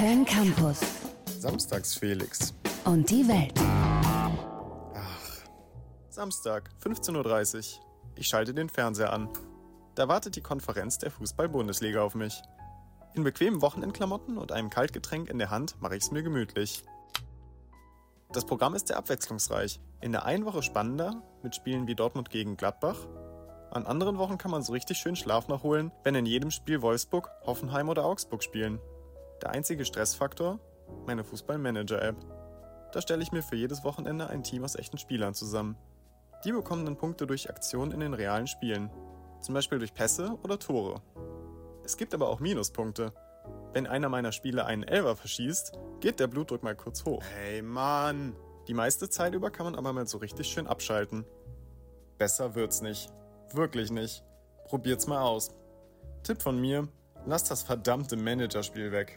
Köln Campus Samstags Felix. und die Welt. Samstag, 15.30 Uhr. Ich schalte den Fernseher an. Da wartet die Konferenz der Fußball-Bundesliga auf mich. In bequemen Wochenendklamotten und einem Kaltgetränk in der Hand mache ich es mir gemütlich. Das Programm ist sehr abwechslungsreich. In der einen Woche spannender, mit Spielen wie Dortmund gegen Gladbach. An anderen Wochen kann man so richtig schön Schlaf nachholen, wenn in jedem Spiel Wolfsburg, Hoffenheim oder Augsburg spielen. Der einzige Stressfaktor? Meine Fußball-Manager-App. Da stelle ich mir für jedes Wochenende ein Team aus echten Spielern zusammen. Die bekommen dann Punkte durch Aktionen in den realen Spielen. Zum Beispiel durch Pässe oder Tore. Es gibt aber auch Minuspunkte. Wenn einer meiner Spieler einen Elfer verschießt, geht der Blutdruck mal kurz hoch. Hey Mann! Die meiste Zeit über kann man aber mal so richtig schön abschalten. Besser wird's nicht. Wirklich nicht. Probiert's mal aus. Tipp von mir, lasst das verdammte Managerspiel weg.